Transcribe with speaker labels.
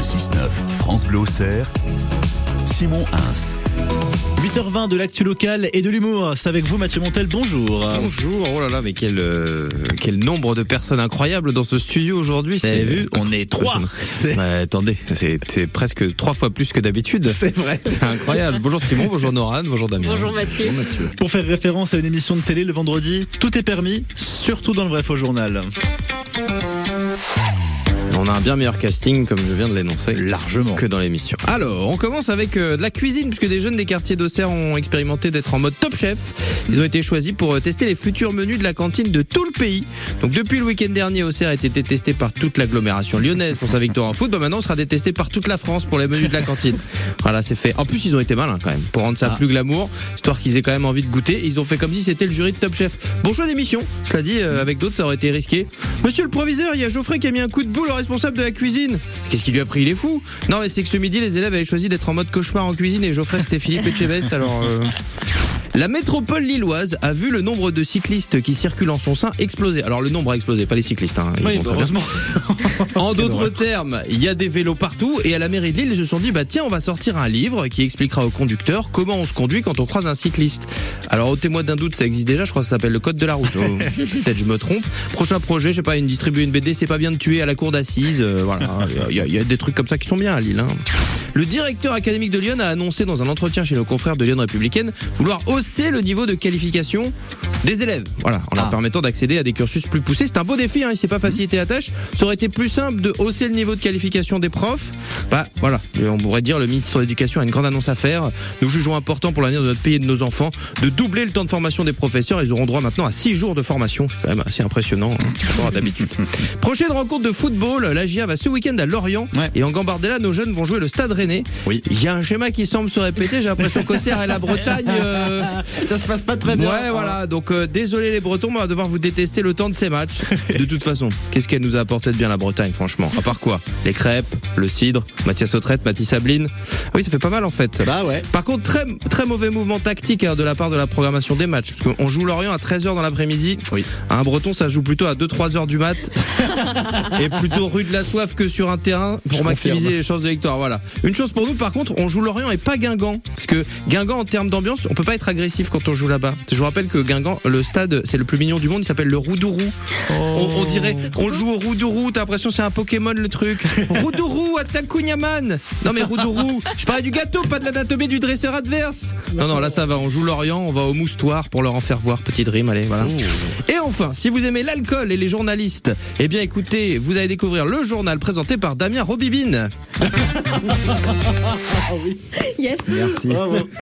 Speaker 1: Le 6-9, France Bleu Auxerre, Simon Hins.
Speaker 2: 8h20 de l'actu local et de l'humour. C'est avec vous Mathieu Montel, bonjour.
Speaker 3: Bonjour, oh là là, mais quel, euh, quel nombre de personnes incroyables dans ce studio aujourd'hui.
Speaker 2: Vous avez vu, on est trois.
Speaker 3: Bah, attendez, c'est c'est presque trois fois plus que d'habitude.
Speaker 2: C'est vrai.
Speaker 3: C'est incroyable. Bonjour Simon, bonjour Noran, bonjour Damien.
Speaker 4: Bonjour Mathieu.
Speaker 2: Pour faire référence à une émission de télé le vendredi, tout est permis, surtout dans le vrai faux journal.
Speaker 3: On a un bien meilleur casting, comme je viens de l'énoncer.
Speaker 2: Largement.
Speaker 3: Que dans l'émission. Alors, on commence avec euh, de la cuisine, puisque des jeunes des quartiers d'Auxerre ont expérimenté d'être en mode top chef. Ils ont été choisis pour euh, tester les futurs menus de la cantine de tout le pays. Donc, depuis le week-end dernier, Auxerre a été testé par toute l'agglomération lyonnaise pour sa victoire en foot. Bah, maintenant, on sera détesté par toute la France pour les menus de la cantine. voilà, c'est fait. En plus, ils ont été malins quand même, pour rendre ça
Speaker 2: Ah.
Speaker 3: plus glamour, histoire qu'ils aient quand même envie de goûter. Ils ont fait comme si c'était le jury de Top Chef. Bon choix d'émission. Cela dit, euh, avec d'autres, ça aurait été risqué. Monsieur le proviseur, il y a Geoffrey qui a mis un coup de boule au responsable de la cuisine. Qu'est-ce qu'il lui a pris? Il est fou. Non, mais c'est que ce midi, les élèves avaient choisi d'être en mode cauchemar en cuisine et Geoffrey c'était Philippe Etchebest. Alors. euh, La métropole lilloise a vu le nombre de cyclistes qui circulent en son sein exploser. Alors le nombre a explosé, pas les cyclistes. Hein, ils
Speaker 2: Oui,
Speaker 3: vont très bien.
Speaker 2: heureusement.
Speaker 3: En d'autres termes, il y a des vélos partout et à la mairie de Lille, ils se sont dit bah tiens, on va sortir un livre qui expliquera aux conducteurs comment on se conduit quand on croise un cycliste. Alors au témoin d'un doute, ça existe déjà, je crois que ça s'appelle le code de la route. Oh, Peut-être je me trompe. Prochain projet, je sais pas, une distribuer une BD, c'est pas bien de tuer à la cour d'assises. euh, voilà, il y, a- il y a des trucs comme ça qui sont bien à Lille. hein. Le directeur académique de Lyon a annoncé dans un entretien chez nos confrères de Lyon Républicaine vouloir hausser le niveau de qualification des élèves. Voilà, en leur
Speaker 2: Ah.
Speaker 3: permettant d'accéder à des cursus plus poussés. C'est un beau défi, hein, il s'est pas facilité la tâche. Ça aurait été plus simple de hausser le niveau de qualification des profs. Bah voilà, on pourrait dire le ministre de l'Éducation a une grande annonce à faire. Nous jugeons important pour l'avenir de notre pays et de nos enfants de doubler le temps de formation des professeurs. Ils auront droit maintenant à 6 jours de formation. C'est quand même assez impressionnant hein, d'habitude. Prochaine rencontre de football, la GIA va ce week-end à Lorient.
Speaker 2: Ouais.
Speaker 3: Et en Gambardella, nos jeunes vont jouer le Stade Rennais.
Speaker 2: Oui.
Speaker 3: Il y a un schéma qui semble se répéter. J'ai l'impression qu'Auxerre et la Bretagne... euh,
Speaker 2: Ça se passe pas très bien.
Speaker 3: Ouais, voilà. Donc, euh, désolé les Bretons, mais on va devoir vous détester le temps de ces matchs. De toute façon, qu'est-ce qu'elle nous a apporté de bien la Bretagne, franchement? À part quoi? Les crêpes, le cidre, Mathias Autrette, Mathis Sabline. Ah oui, ça fait pas mal en fait.
Speaker 2: Bah ouais.
Speaker 3: Par contre, très, très mauvais mouvement tactique hein, de la part de la programmation des matchs. Parce qu'on joue Lorient à 13h dans l'après-midi.
Speaker 2: Oui.
Speaker 3: À un Breton, ça joue plutôt à 2-3 heures du mat. et plutôt rue de la soif que sur un terrain pour
Speaker 2: Je
Speaker 3: maximiser
Speaker 2: confirme.
Speaker 3: les chances de victoire. Voilà. Une chose pour nous, par contre, on joue Lorient et pas Guingamp. Parce que Guingamp, en termes d'ambiance, on peut pas être agressif quand on joue là-bas. Je vous rappelle que Guingamp, le stade, c'est le plus mignon du monde. Il s'appelle le Roudourou. On, on dirait, on joue au Roudourou. T'as l'impression que c'est un Pokémon le truc. Roudourou, attaque Kunyaman. Non mais Roudourou, je parlais du gâteau, pas de l'anatomie du dresseur adverse. Non non, là ça va. On joue Lorient, on va au moustoir pour leur en faire voir. Petite rime, allez, voilà. Et enfin, si vous aimez l'alcool et les journalistes, eh bien écoutez, vous allez découvrir le journal présenté par Damien Robibine.
Speaker 4: Yes.
Speaker 2: Bravo.